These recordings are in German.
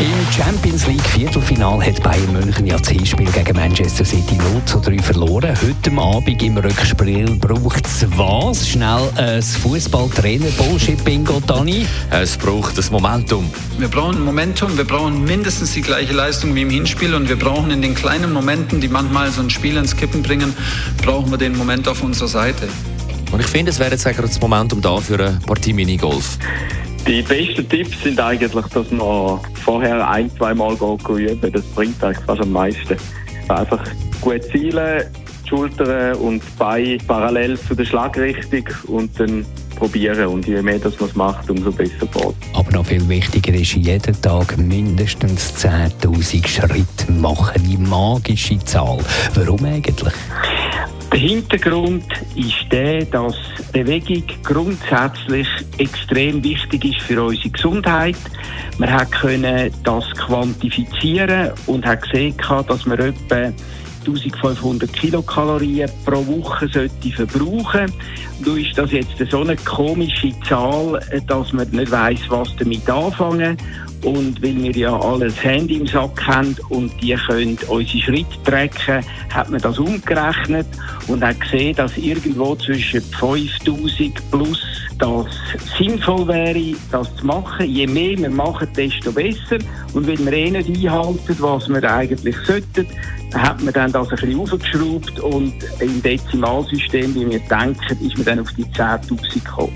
Im Champions League Viertelfinal hat Bayern München ja das Hinspiel gegen Manchester City 0 zu 3 verloren. Heute Abend im Rückspiel braucht es was? Schnell ein Fußballtrainer-Bullshit-Bingo, Dani. Es braucht das Momentum. Wir brauchen Momentum, wir brauchen mindestens die gleiche Leistung wie im Hinspiel und wir brauchen in den kleinen Momenten, die manchmal so ein Spiel ins Kippen bringen, brauchen wir den Moment auf unserer Seite. Und ich finde, es wäre jetzt das Momentum da für eine Partie Minigolf. Die besten Tipps sind eigentlich, dass man vorher ein, zwei Mal üben Das bringt eigentlich fast am meisten. Einfach gut zielen, die Schultern und die Beine parallel zu der Schlagrichtung und dann probieren. Und je mehr das man es macht, umso besser geht Aber noch viel wichtiger ist, jeden Tag mindestens 10.000 Schritte machen. Die magische Zahl. Warum eigentlich? Der Hintergrund ist der, dass Bewegung grundsätzlich extrem wichtig ist für unsere Gesundheit. Man hat können das quantifizieren und hat gesehen, dass man etwa 1500 Kilokalorien pro Woche sollte verbrauchen. Du ist das jetzt so eine komische Zahl, dass man nicht weiß, was damit anfangen. Und weil wir ja alle ein Handy im Sack haben und die können unsere Schritte tracken, hat man das umgerechnet und hat gesehen, dass irgendwo zwischen 5000 plus das sinnvoll wäre, das zu machen. Je mehr wir machen, desto besser. Und wenn wir eh nicht einhalten, was wir eigentlich sollten, hat man dann das ein bisschen aufgeschraubt und im Dezimalsystem, wie wir denken, ist man dann auf die 10.000 gekommen.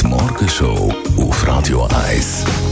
Die Morgenshow auf Radio 1.